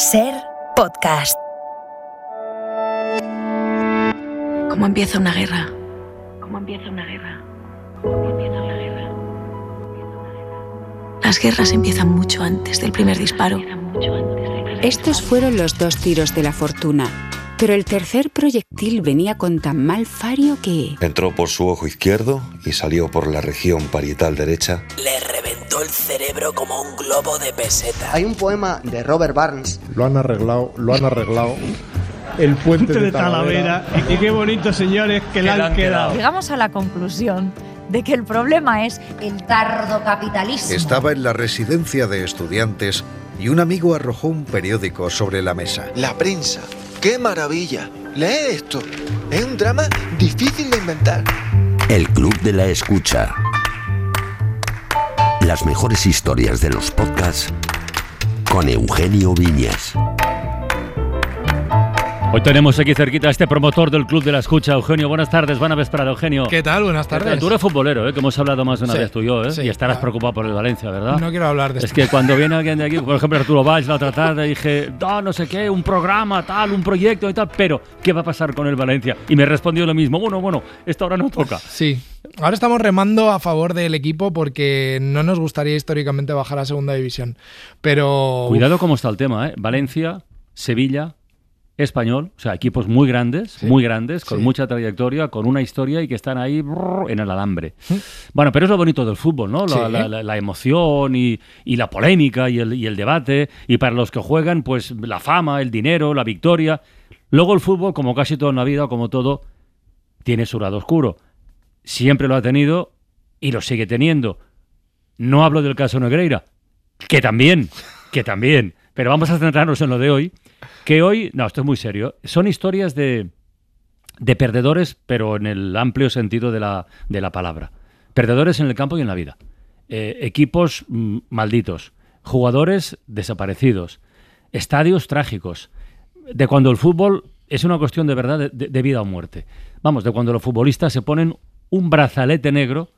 Ser podcast. ¿Cómo empieza una guerra? ¿Cómo empieza una guerra? ¿Cómo empieza una guerra? Las guerras empiezan mucho antes del primer disparo. Estos fueron los dos tiros de la fortuna, pero el tercer proyectil venía con tan mal fario que... Entró por su ojo izquierdo y salió por la región parietal derecha. Le reventó el cerebro como un globo de peseta. Hay un poema de Robert Barnes Lo han arreglado, lo han arreglado. El puente de Talavera. Y qué bonito, señores, que le han quedado. Llegamos a la conclusión de que el problema es el tardo capitalismo. Estaba en la residencia de estudiantes y un amigo arrojó un periódico sobre la mesa. La prensa. ¡Qué maravilla! Lee esto. Es un drama difícil de inventar. El Club de la Escucha. Las mejores historias de los podcasts con Eugenio Viñas. Hoy tenemos aquí cerquita a este promotor del Club de la Escucha, Eugenio. Buenas tardes, buena vesprada, Eugenio. ¿Qué tal? Buenas tardes. Tú eres futbolero, ¿eh? que hemos hablado más de una Sí, vez tú y yo, ¿eh? sí, y estarás claro. preocupado por el Valencia, ¿verdad? No quiero hablar de Es esto. que cuando viene alguien de aquí, por ejemplo Arturo Valls, la otra tarde dije, no, no sé qué, un programa, tal, un proyecto y tal, pero ¿qué va a pasar con el Valencia? Y me respondió lo mismo, bueno, bueno, esta hora no toca. Sí. Ahora estamos remando a favor del equipo porque no nos gustaría históricamente bajar a segunda división. Pero. Cuidado cómo está el tema, ¿eh? Valencia, Sevilla, Español, o sea, equipos muy grandes, muy grandes, con Sí. mucha trayectoria, con una historia y que están ahí brrr, en el alambre. Bueno, pero es lo bonito del fútbol, ¿no? La, la- la- la emoción y, y la polémica y el, y el debate. Y para los que juegan, pues la fama, el dinero, la victoria. Luego el fútbol, como casi todo en la vida, como todo, tiene su lado oscuro. Siempre lo ha tenido y lo sigue teniendo. No hablo del caso Negreira, que también, que también. Pero vamos a centrarnos en lo de hoy, que hoy, no, esto es muy serio, son historias de, de perdedores, pero en el amplio sentido de la, de la palabra. Perdedores en el campo y en la vida. Eh, equipos mm, malditos, jugadores desaparecidos, estadios trágicos, de cuando el fútbol es una cuestión de verdad de, de- de vida o muerte. Vamos, de cuando los futbolistas se ponen un brazalete negro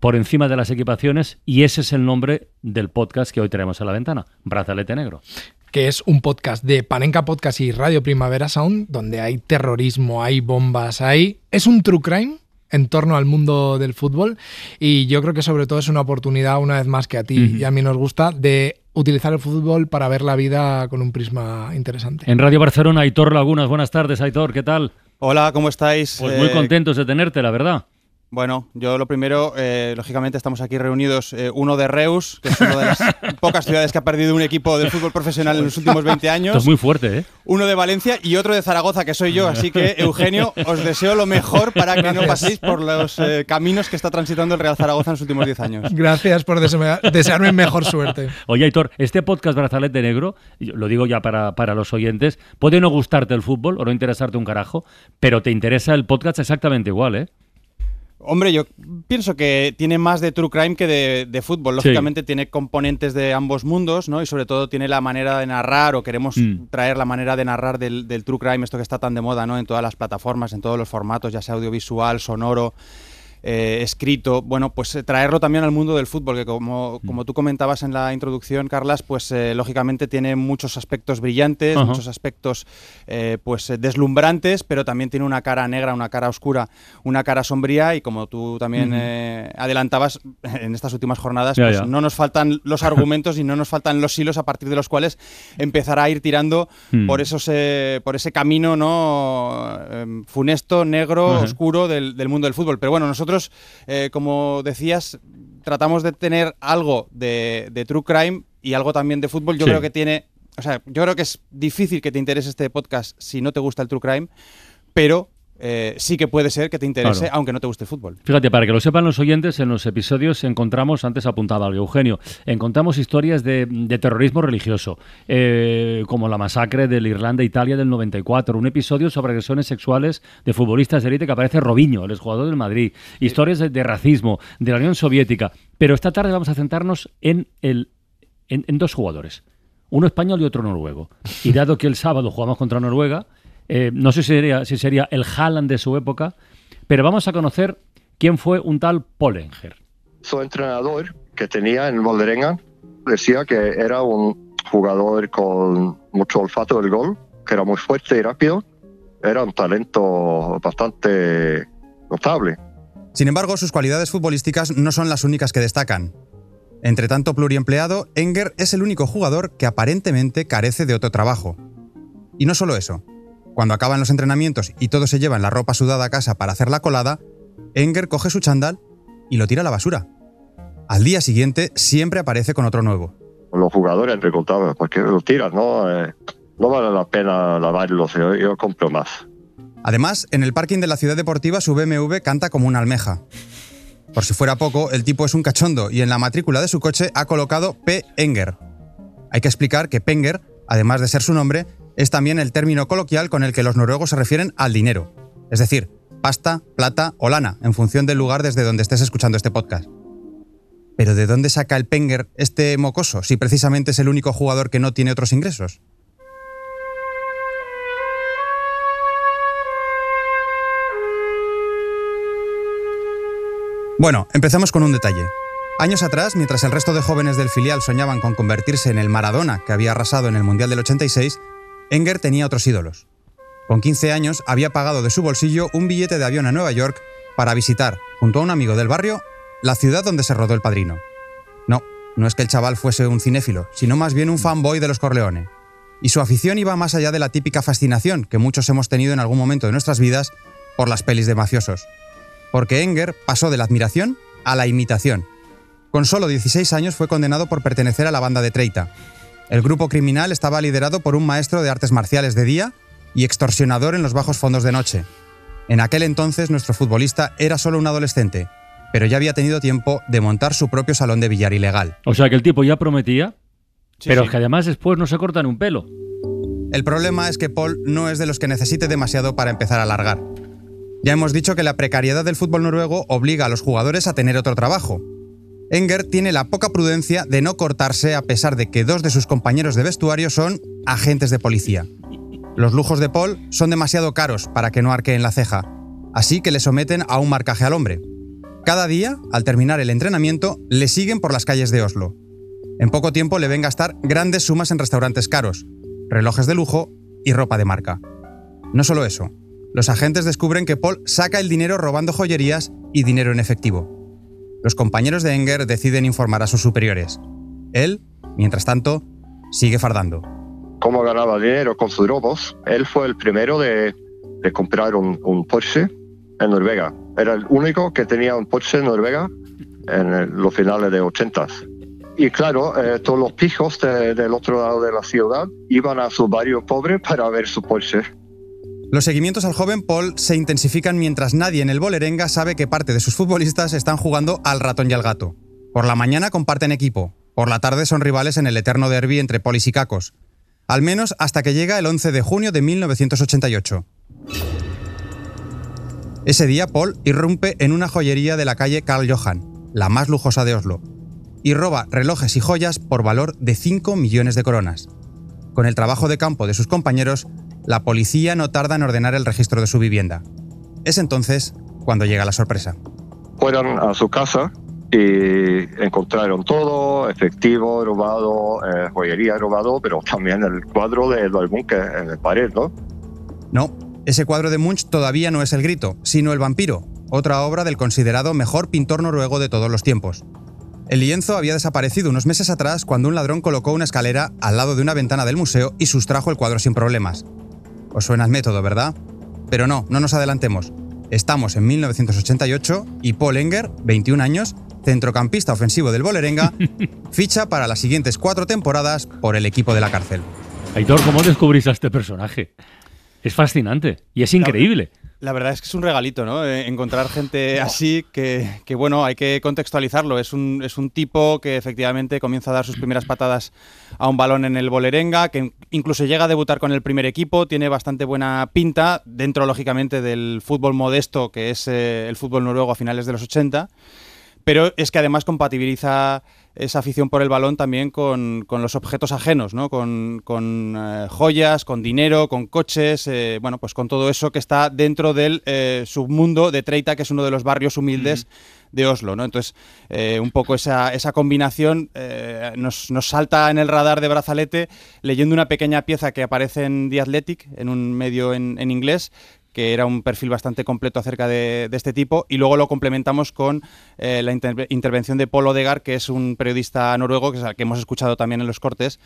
por encima de las equipaciones y ese es el nombre del podcast que hoy tenemos a la ventana, Brazalete Negro. que es un podcast de Panenka Podcast y Radio Primavera Sound, donde hay terrorismo, hay bombas, hay... Es un true crime en torno al mundo del fútbol y yo creo que sobre todo es una oportunidad, una vez más que a ti y a mí nos gusta, de utilizar el fútbol para ver la vida con un prisma interesante. En Radio Barcelona, Aitor Lagunas, buenas tardes, Aitor, ¿qué tal? Hola, ¿cómo estáis? Pues muy Eh, contentos de tenerte, la verdad. Bueno, yo lo primero, eh, lógicamente estamos aquí reunidos, eh, uno de Reus, que es una de las pocas ciudades que ha perdido un equipo de fútbol profesional en los últimos 20 Esto años. es muy fuerte, ¿eh? Uno de Valencia y otro de Zaragoza, que soy yo. Así que, Eugenio, os deseo lo mejor para que no paséis por los eh, caminos que está transitando el Real Zaragoza en los últimos 10 años. Gracias por desea- desearme mejor suerte. Oye, Aitor, este podcast Brazalete Negro, lo digo ya para, para los oyentes, puede no gustarte el fútbol o no interesarte un carajo, pero te interesa el podcast exactamente igual, ¿eh? Hombre, yo pienso que tiene más de true crime que de, de fútbol. Sí. Lógicamente tiene componentes de ambos mundos, ¿no? Y sobre todo tiene la manera de narrar, o queremos Mm. traer la manera de narrar del, del true crime, esto que está tan de moda, ¿no? En todas las plataformas, en todos los formatos, ya sea audiovisual, sonoro. Eh, escrito, bueno, pues eh, traerlo también al mundo del fútbol, que como, Mm. como tú comentabas en la introducción, Carlas, pues eh, lógicamente tiene muchos aspectos brillantes, muchos aspectos eh, pues deslumbrantes, pero también tiene una cara negra, una cara oscura, una cara sombría y como tú también adelantabas en estas últimas jornadas, Ya, pues ya. no nos faltan los argumentos y no nos faltan los hilos a partir de los cuales empezar a ir tirando Mm. por esos eh, por ese camino no Em, funesto, negro, oscuro del, del mundo del fútbol. Pero bueno, nosotros, eh, como decías, tratamos de tener algo de, de true crime y algo también de fútbol. Yo Sí. creo que tiene, o sea, yo creo que es difícil que te interese este podcast si no te gusta el true crime, pero eh, sí que puede ser que te interese, Claro. aunque no te guste el fútbol. Fíjate, para que lo sepan los oyentes, en los episodios encontramos, antes apuntaba algo Eugenio, encontramos historias de, de terrorismo religioso, eh, como la masacre de la Irlanda-Italia del 94, un episodio sobre agresiones sexuales de futbolistas de élite que aparece Robinho, el exjugador del Madrid, historias de, de racismo, de la Unión Soviética. Pero esta tarde vamos a centrarnos en, el, en, en dos jugadores, uno español y otro noruego. Y dado que el sábado jugamos contra Noruega, eh, no sé si sería, si sería el Haaland de su época, pero vamos a conocer quién fue un tal Pollenger. Su entrenador que tenía en Vålerenga decía que era un jugador con mucho olfato del gol, que era muy fuerte y rápido. Era un talento bastante notable. Sin embargo, sus cualidades futbolísticas no son las únicas que destacan. Entre tanto pluriempleado, Enger es el único jugador que aparentemente carece de otro trabajo. Y no solo eso. Cuando acaban los entrenamientos y todos se llevan la ropa sudada a casa para hacer la colada, Enger coge su chandal y lo tira a la basura. Al día siguiente siempre aparece con otro nuevo. Los jugadores preguntaban, ¿por qué lo tiras? No, eh, no vale la pena lavarlos, yo, yo compro más. Además, en el parking de la ciudad deportiva su BMW canta como una almeja. Por si fuera poco, el tipo es un cachondo y en la matrícula de su coche ha colocado P. Enger. Hay que explicar que Penger, además de ser su nombre, es también el término coloquial con el que los noruegos se refieren al dinero. Es decir, pasta, plata o lana, en función del lugar desde donde estés escuchando este podcast. Pero ¿de dónde saca el Penger este mocoso si precisamente es el único jugador que no tiene otros ingresos? Bueno, empezamos con un detalle. Años atrás, mientras el resto de jóvenes del filial soñaban con convertirse en el Maradona que había arrasado en el Mundial del 86, Enger tenía otros ídolos. Con 15 años había pagado de su bolsillo un billete de avión a Nueva York para visitar, junto a un amigo del barrio, la ciudad donde se rodó El Padrino. No, no es que el chaval fuese un cinéfilo, sino más bien un fanboy de los Corleone. Y su afición iba más allá de la típica fascinación que muchos hemos tenido en algún momento de nuestras vidas por las pelis de mafiosos porque Enger pasó de la admiración a la imitación. Con solo 16 años fue condenado por pertenecer a la banda de Treita. El grupo criminal estaba liderado por un maestro de artes marciales de día y extorsionador en los bajos fondos de noche. En aquel entonces nuestro futbolista era solo un adolescente, pero ya había tenido tiempo de montar su propio salón de billar ilegal. O sea que el tipo ya prometía, pero es que además después no se cortan un pelo. El problema es que Paul no es de los que necesite demasiado para empezar a largar. Ya hemos dicho que la precariedad del fútbol noruego obliga a los jugadores a tener otro trabajo. Enger tiene la poca prudencia de no cortarse a pesar de que dos de sus compañeros de vestuario son agentes de policía. Los lujos de Paul son demasiado caros para que no arqueen la ceja, así que le someten a un marcaje al hombre. Cada día, al terminar el entrenamiento, le siguen por las calles de Oslo. En poco tiempo le ven gastar grandes sumas en restaurantes caros, relojes de lujo y ropa de marca. No solo eso, los agentes descubren que Paul saca el dinero robando joyerías y dinero en efectivo. Los compañeros de Enger deciden informar a sus superiores. Él, mientras tanto, sigue fardando. ¿Cómo ganaba dinero con sus robos? Él fue el primero de, comprar un, Porsche en Noruega. Era el único que tenía un Porsche en Noruega en los finales de 80. Y claro, eh, todos los pijos del otro lado de la ciudad iban a su barrio pobre para ver su Porsche. Los seguimientos al joven Paul se intensifican mientras nadie en el Bolerenga sabe que parte de sus futbolistas están jugando al ratón y al gato. Por la mañana comparten equipo, por la tarde son rivales en el eterno derby entre Polis y Cacos. Al menos hasta que llega el 11 de junio de 1988. Ese día Paul irrumpe en una joyería de la calle Karl Johan, la más lujosa de Oslo, y roba relojes y joyas por valor de 5 millones de coronas. Con el trabajo de campo de sus compañeros, la policía no tarda en ordenar el registro de su vivienda. Es entonces cuando llega la sorpresa. Fueron a su casa y encontraron todo, efectivo robado, eh, joyería robado, pero también el cuadro de Munch en el pared, ¿no? No, ese cuadro de Munch todavía no es El Grito, sino El Vampiro, otra obra del considerado mejor pintor noruego de todos los tiempos. El lienzo había desaparecido unos meses atrás cuando un ladrón colocó una escalera al lado de una ventana del museo y sustrajo el cuadro sin problemas. Os suena el método, ¿verdad? Pero no, no nos adelantemos. Estamos en 1988 y Paul Enger, 21 años, centrocampista ofensivo del Bolerenga, ficha para las siguientes cuatro temporadas por el equipo de la cárcel. Aitor, ¿cómo descubrís a este personaje? Es fascinante y es increíble. La verdad es que es un regalito, ¿no? Eh, encontrar gente así que, bueno, hay que contextualizarlo. Es un, es un tipo que efectivamente comienza a dar sus primeras patadas a un balón en el Bolerenga, que incluso llega a debutar con el primer equipo, tiene bastante buena pinta, dentro, lógicamente, del fútbol modesto que es eh, el fútbol noruego a finales de los 80 pero es que además compatibiliza esa afición por el balón también con, los objetos ajenos, ¿no? con, eh, joyas, con dinero, con coches, eh, bueno, pues con todo eso que está dentro del eh, submundo de Treita, que es uno de los barrios humildes. de Oslo, ¿no? Entonces, un poco esa, esa combinación nos, nos, salta en el radar de Brazalete leyendo una pequeña pieza que aparece en The Athletic, en un medio en, en inglés, que era un perfil bastante completo acerca de, este tipo, y luego lo complementamos con eh, la intervención de Paul Odegar, que es un periodista noruego que, que hemos escuchado también en los cortes,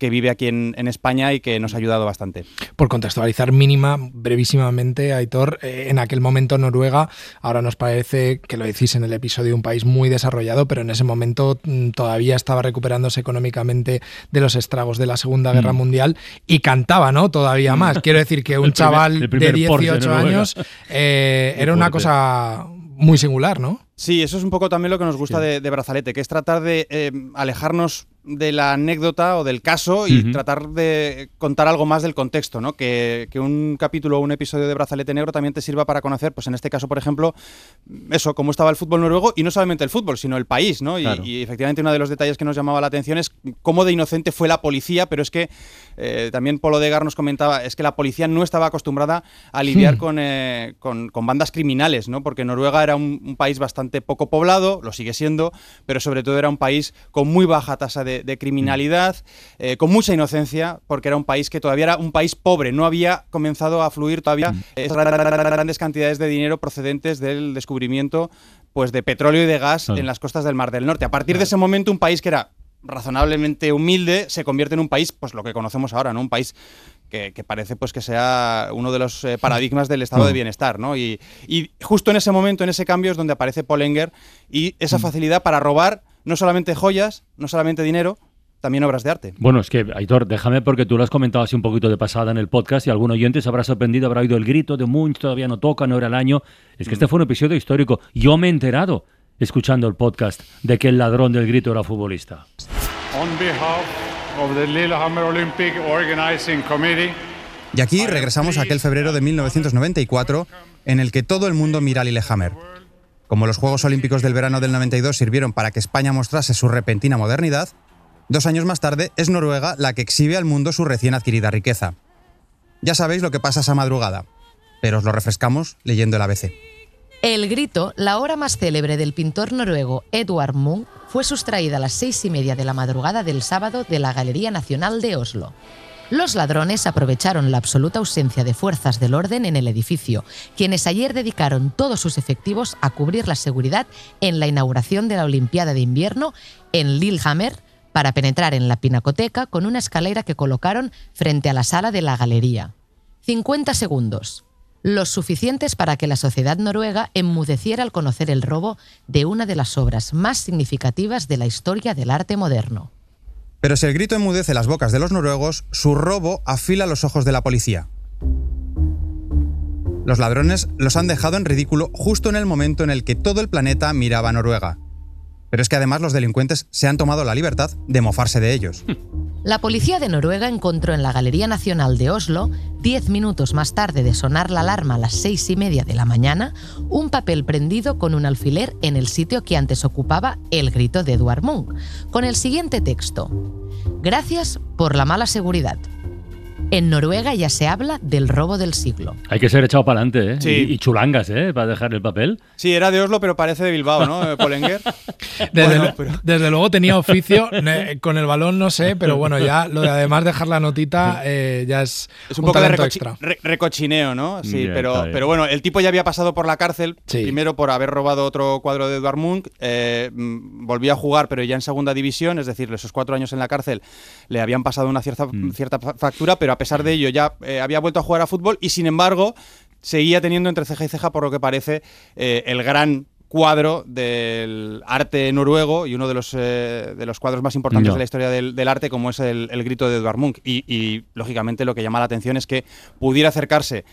que vive aquí en, España y que nos ha ayudado bastante. Por contextualizar mínima, brevísimamente, Aitor, eh, en aquel momento Noruega, ahora nos parece que lo decís en el episodio, un país muy desarrollado, pero en ese momento mm, todavía estaba recuperándose económicamente de los estragos de la Segunda Guerra mm. Mundial y cantaba, ¿no? Todavía más. Quiero decir que un chaval de 18 años eh, era una cosa muy singular, ¿no? Sí, eso es un poco también lo que nos gusta de, Brazalete, que es tratar de eh, alejarnos de la anécdota o del caso y tratar de contar algo más del contexto, ¿no? Que, un capítulo o un episodio de Brazalete Negro también te sirva para conocer, pues en este caso, por ejemplo, eso, cómo estaba el fútbol noruego y no solamente el fútbol, sino el país, ¿no? Y, efectivamente uno de los detalles que nos llamaba la atención es cómo de inocente fue la policía, pero es que eh, también Polo Degar nos comentaba, es que la policía no estaba acostumbrada a lidiar hmm. eh, con, con, bandas criminales, ¿no? Porque Noruega era un país bastante poco poblado, lo sigue siendo, pero sobre todo era un país con muy baja tasa de de, criminalidad, eh, con mucha inocencia, porque era un país que todavía era un país pobre, no había comenzado a fluir todavía mm. grandes cantidades de dinero procedentes del descubrimiento pues, de petróleo y de gas en las costas del Mar del Norte. A partir de ese momento, un país que era razonablemente humilde se convierte en un país, pues lo que conocemos ahora, ¿no? Un país que, parece pues que sea uno de los eh, paradigmas del estado de mm. bienestar, ¿no? Y, y, justo en ese momento, en ese cambio, es donde aparece Polenger y esa mm. facilidad para robar no solamente joyas, no solamente dinero, también obras de arte. Bueno, es que, Aitor, déjame porque tú lo has comentado así un poquito de pasada en el podcast y algún oyente se habrá sorprendido, habrá oído el grito de Munch, todavía no toca, no era el año. Es que este fue un episodio histórico. Yo me he enterado, escuchando el podcast, de que el ladrón del grito era futbolista. Y aquí regresamos a aquel febrero de 1994 en el que todo el mundo mira a Lillehammer como los Juegos Olímpicos del verano del 92 sirvieron para que España mostrase su repentina modernidad, dos años más tarde es Noruega la que exhibe al mundo su recién adquirida riqueza. Ya sabéis lo que pasa esa madrugada, pero os lo refrescamos leyendo el ABC. El grito, la hora más célebre del pintor noruego Edvard Munch, fue sustraída a las seis y media de la madrugada del sábado de la Galería Nacional de Oslo. Los ladrones aprovecharon la absoluta ausencia de fuerzas del orden en el edificio, quienes ayer dedicaron todos sus efectivos a cubrir la seguridad en la inauguración de la Olimpiada de Invierno en Lillehammer para penetrar en la pinacoteca con una escalera que colocaron frente a la sala de la galería. 50 segundos, los suficientes para que la sociedad noruega enmudeciera al conocer el robo de una de las obras más significativas de la historia del arte moderno. Pero si el grito enmudece las bocas de los noruegos, su robo afila los ojos de la policía. Los ladrones los han dejado en ridículo justo en el momento en el que todo el planeta miraba a Noruega. Pero es que además los delincuentes se han tomado la libertad de mofarse de ellos. La policía de Noruega encontró en la Galería Nacional de Oslo, diez minutos más tarde de sonar la alarma a las seis y media de la mañana, un papel prendido con un alfiler en el sitio que antes ocupaba el grito de Edward Munch, con el siguiente texto. Gracias por la mala seguridad. En Noruega ya se habla del robo del siglo. Hay que ser echado para adelante, ¿eh? Sí. Y, chulangas, ¿eh? Para dejar el papel. Sí, era de Oslo, pero parece de Bilbao, ¿no? Polenguer. Desde, luego tenía oficio. Con el balón no sé, pero bueno, ya lo de además dejar la notita eh, ya es, es un, poco de recochineo, ¿no? Sí, pero, pero bueno, el tipo ya había pasado por la cárcel, primero por haber robado otro cuadro de Edvard Munch, eh, mm, volvió a jugar, pero ya en segunda división, es decir, esos cuatro años en la cárcel le habían pasado una cierta, mm. cierta factura, pero a pesar de ello ya eh, había vuelto a jugar a fútbol y sin embargo seguía teniendo entre ceja y ceja, por lo que parece, eh, el gran cuadro del arte noruego y uno de los, eh, de los cuadros más importantes de la historia del, arte, como es el, grito de Edvard Munch. Y, lógicamente, lo que llama la atención es que pudiera acercarse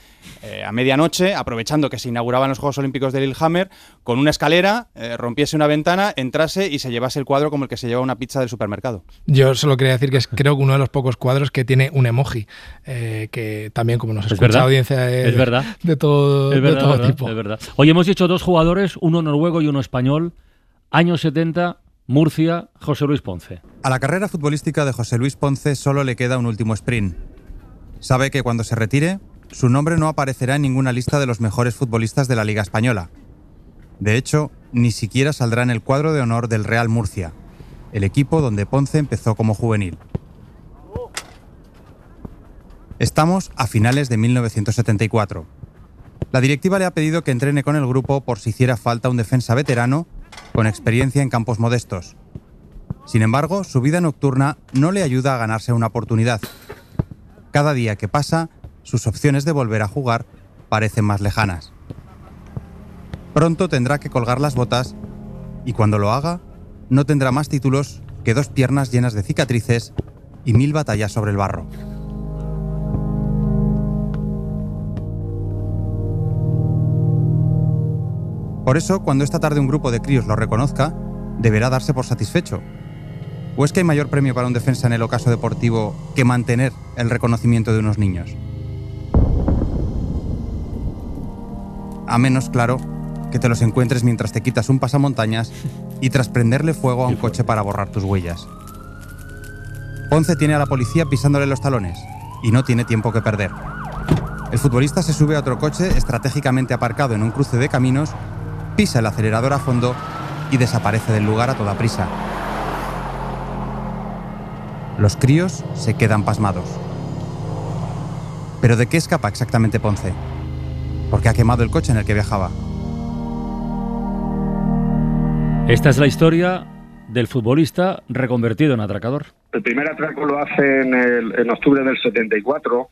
eh, a medianoche, aprovechando que se inauguraban los Juegos Olímpicos de Lillehammer, con una escalera, eh, rompiese una ventana, entrase y se llevase el cuadro como el que se lleva una pizza del supermercado. Yo solo quería decir que es creo que uno de los pocos cuadros que tiene un emoji, que también, como nos escucha la audiencia de, es verdad. de todo, de todo tipo. Es verdad. Hoy hemos dicho dos jugadores, uno noruego y uno español Años 70, Murcia, José Luis Ponce. A la carrera futbolística de José Luis Ponce solo le queda un último sprint. Sabe que cuando se retire, su nombre no aparecerá en ninguna lista de los mejores futbolistas de la Liga Española. De hecho, ni siquiera saldrá en el cuadro de honor del Real Murcia, el equipo donde Ponce empezó como juvenil. Estamos a finales de 1974. La directiva le ha pedido que entrene con el grupo por si hiciera falta un defensa veterano con experiencia en campos modestos. Sin embargo, su vida nocturna no le ayuda a ganarse una oportunidad. Cada día que pasa, sus opciones de volver a jugar parecen más lejanas. Pronto tendrá que colgar las botas y cuando lo haga, no tendrá más títulos que dos piernas llenas de cicatrices y mil batallas sobre el barro. Por eso, cuando esta tarde un grupo de críos lo reconozca, deberá darse por satisfecho. ¿O es que hay mayor premio para un defensa en el ocaso deportivo que mantener el reconocimiento de unos niños? A menos, claro, que te los encuentres mientras te quitas un pasamontañas y tras prenderle fuego a un coche para borrar tus huellas. Ponce tiene a la policía pisándole los talones y no tiene tiempo que perder. El futbolista se sube a otro coche estratégicamente aparcado en un cruce de caminos pisa el acelerador a fondo y desaparece del lugar a toda prisa. Los críos se quedan pasmados. ¿Pero de qué escapa exactamente Ponce? Porque ha quemado el coche en el que viajaba. Esta es la historia del futbolista reconvertido en atracador. El primer atraco lo hace en, en octubre del 74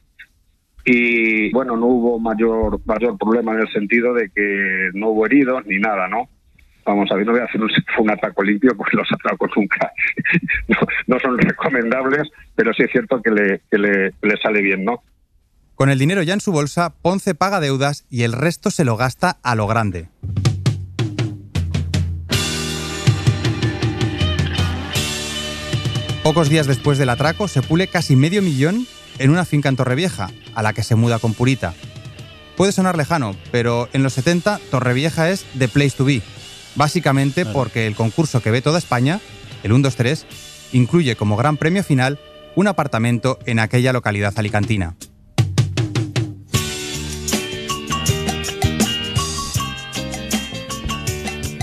y bueno, no hubo mayor mayor problema en el sentido de que no hubo heridos ni nada, ¿no? Vamos a ver, no voy a hacer un, un limpio porque los atracos nunca no, son recomendables, pero sí es cierto que le, que le, le sale bien, ¿no? Con el dinero ya en su bolsa, Ponce paga deudas y el resto se lo gasta a lo grande. Pocos días después del atraco, se pule casi medio millón en una finca en Torrevieja, a la que se muda con Purita. Puede sonar lejano, pero en los 70 Torrevieja es the place to be, básicamente porque el concurso que ve toda España, el 1, 2, 3, incluye como gran premio final un apartamento en aquella localidad alicantina.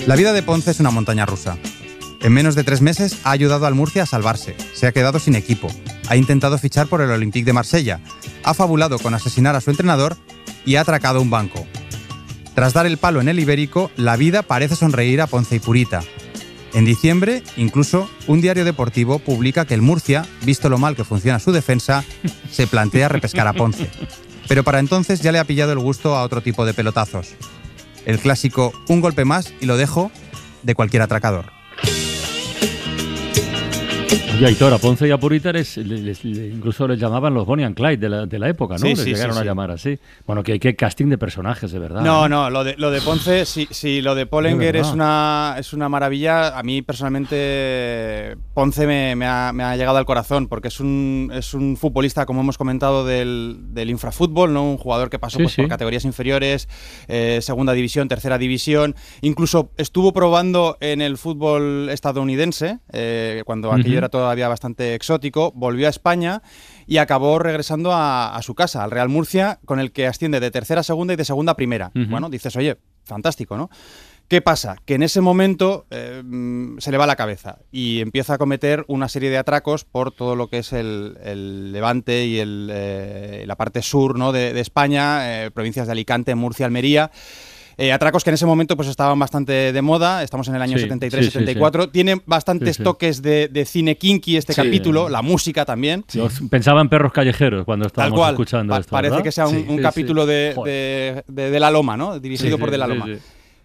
La vida de Ponce es una montaña rusa. En menos de tres meses ha ayudado al Murcia a salvarse, se ha quedado sin equipo, ha intentado fichar por el Olympique de Marsella, ha fabulado con asesinar a su entrenador y ha atracado un banco. Tras dar el palo en el ibérico, la vida parece sonreír a Ponce y Purita. En diciembre, incluso, un diario deportivo publica que el Murcia, visto lo mal que funciona su defensa, se plantea repescar a Ponce. Pero para entonces ya le ha pillado el gusto a otro tipo de pelotazos. El clásico un golpe más y lo dejo de cualquier atracador. Y Aitor, a Ponce y a Purita incluso les llamaban los Bonnie and Clyde de la, de la época, ¿no? Sí, les sí, llegaron sí, a llamar así. Bueno, que hay que casting de personajes, de verdad. No, ¿eh? no, lo de, lo de Ponce, sí, sí, lo de Pollenger es una, es una maravilla. A mí personalmente Ponce me, me ha, me ha llegado al corazón porque es un, es un futbolista, como hemos comentado, del, del infrafútbol, ¿no? un jugador que pasó pues, por categorías inferiores, eh, segunda división, tercera división. Incluso estuvo probando en el fútbol estadounidense, eh, cuando Ujú. aquello era todavía bastante exótico, volvió a España y acabó regresando a, a su casa, al Real Murcia, con el que asciende de tercera a segunda y de segunda a primera. Bueno, dices, oye, fantástico, ¿no? ¿Qué pasa? Que en ese momento eh, se le va la cabeza y empieza a cometer una serie de atracos por todo lo que es el, el levante y el, eh, la parte sur ¿no? de, de España, eh, provincias de Alicante, Murcia, Almería. Eh, atracos que en ese momento pues estaban bastante de moda, estamos en el año Sí, 73-74. sí, sí. Tiene bastantes Sí, sí. toques de, de cine kinky este Sí. capítulo, la música también. Pensaba en perros callejeros cuando Tal estábamos cual. escuchando Pa- esto. parece ¿verdad? que sea un, Sí, un sí, capítulo sí. de, de- de- de La Loma, ¿no? Dirigido Sí, por sí, De La Loma. sí.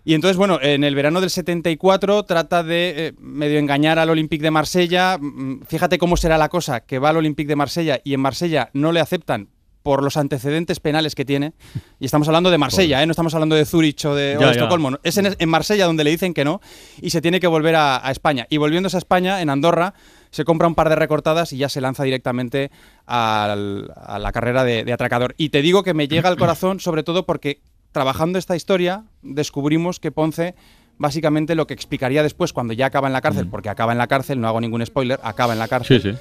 Y entonces, bueno, en el verano del 74 trata de eh, medio engañar al Olympique de Marsella. Mm, Fíjate cómo será la cosa, que va al Olympique de Marsella y en Marsella no le aceptan por los antecedentes penales que tiene. Y estamos hablando de Marsella, ¿eh? no estamos hablando de Zurich o de, o Ya, de ya. Estocolmo. no. Es en, en Marsella donde le dicen que no y se tiene que volver a, a España. Y volviéndose a España, en Andorra, se compra un par de recortadas y ya se lanza directamente al- a la carrera de, de atracador. Y te digo que me llega al corazón, sobre todo porque trabajando esta historia, descubrimos que Ponce básicamente lo que explicaría después cuando ya acaba en la cárcel, porque acaba en la cárcel, no hago ningún spoiler, acaba en la cárcel. Sí, sí.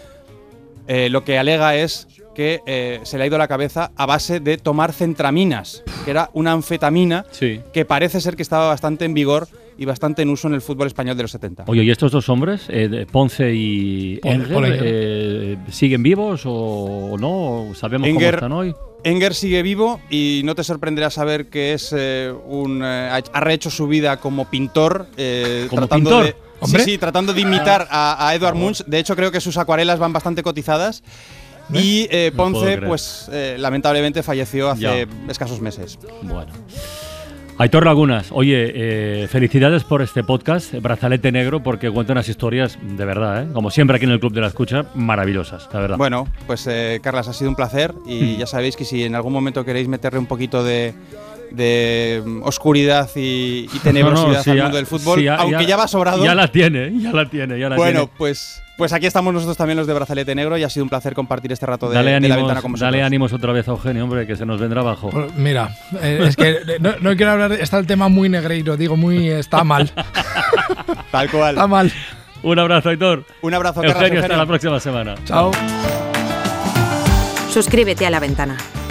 Eh, lo que alega es que eh, se le ha ido la cabeza a base de tomar centraminas, que era una anfetamina Sí. que parece ser que estaba bastante en vigor y bastante en uso en el fútbol español de los 70. Oye, ¿y estos dos hombres, eh, Ponce y Enger, eh, siguen vivos o no? ¿Sabemos cómo Enger- están hoy? Enger sigue vivo y no te sorprenderá saber que es eh, un eh, ha ha rehecho su vida como pintor, eh, ¿Como tratando pintor? de Hombre. sí, sí, tratando de imitar a, a Edward Munch. De hecho, creo que sus acuarelas van bastante cotizadas. Y eh, puedo Ponce, pues eh, lamentablemente falleció hace Ya. escasos meses. Bueno. Aitor Lagunas, oye, eh, felicidades por este podcast, Brazalete Negro, porque cuenta unas historias de verdad, ¿eh? como siempre aquí en el Club de la Escucha, maravillosas, la verdad. Bueno, pues eh, Carlas, ha sido un placer y ya sabéis que si en algún momento queréis meterle un poquito de, de, mm, oscuridad y, y tenebrosidad No, no, sí, al ya- mundo del fútbol, ya- aunque ya, ya- va sobrado. Ya la tiene, ya la tiene, ya la bueno, tiene. pues, pues aquí estamos nosotros también los de Brazalete Negro y ha sido un placer compartir este rato de, Dale de ánimos, la ventana con vosotros. dale ánimos otra vez a Eugenio, hombre, que se nos vendrá abajo. Bueno, Mira, eh, es que no, no quiero hablar, está el tema muy negreiro, digo, muy, está mal. Tal cual. Está mal. Un abrazo, Aitor. Un abrazo, Eugenio, hasta la próxima semana. Chao. Suscríbete a La Ventana.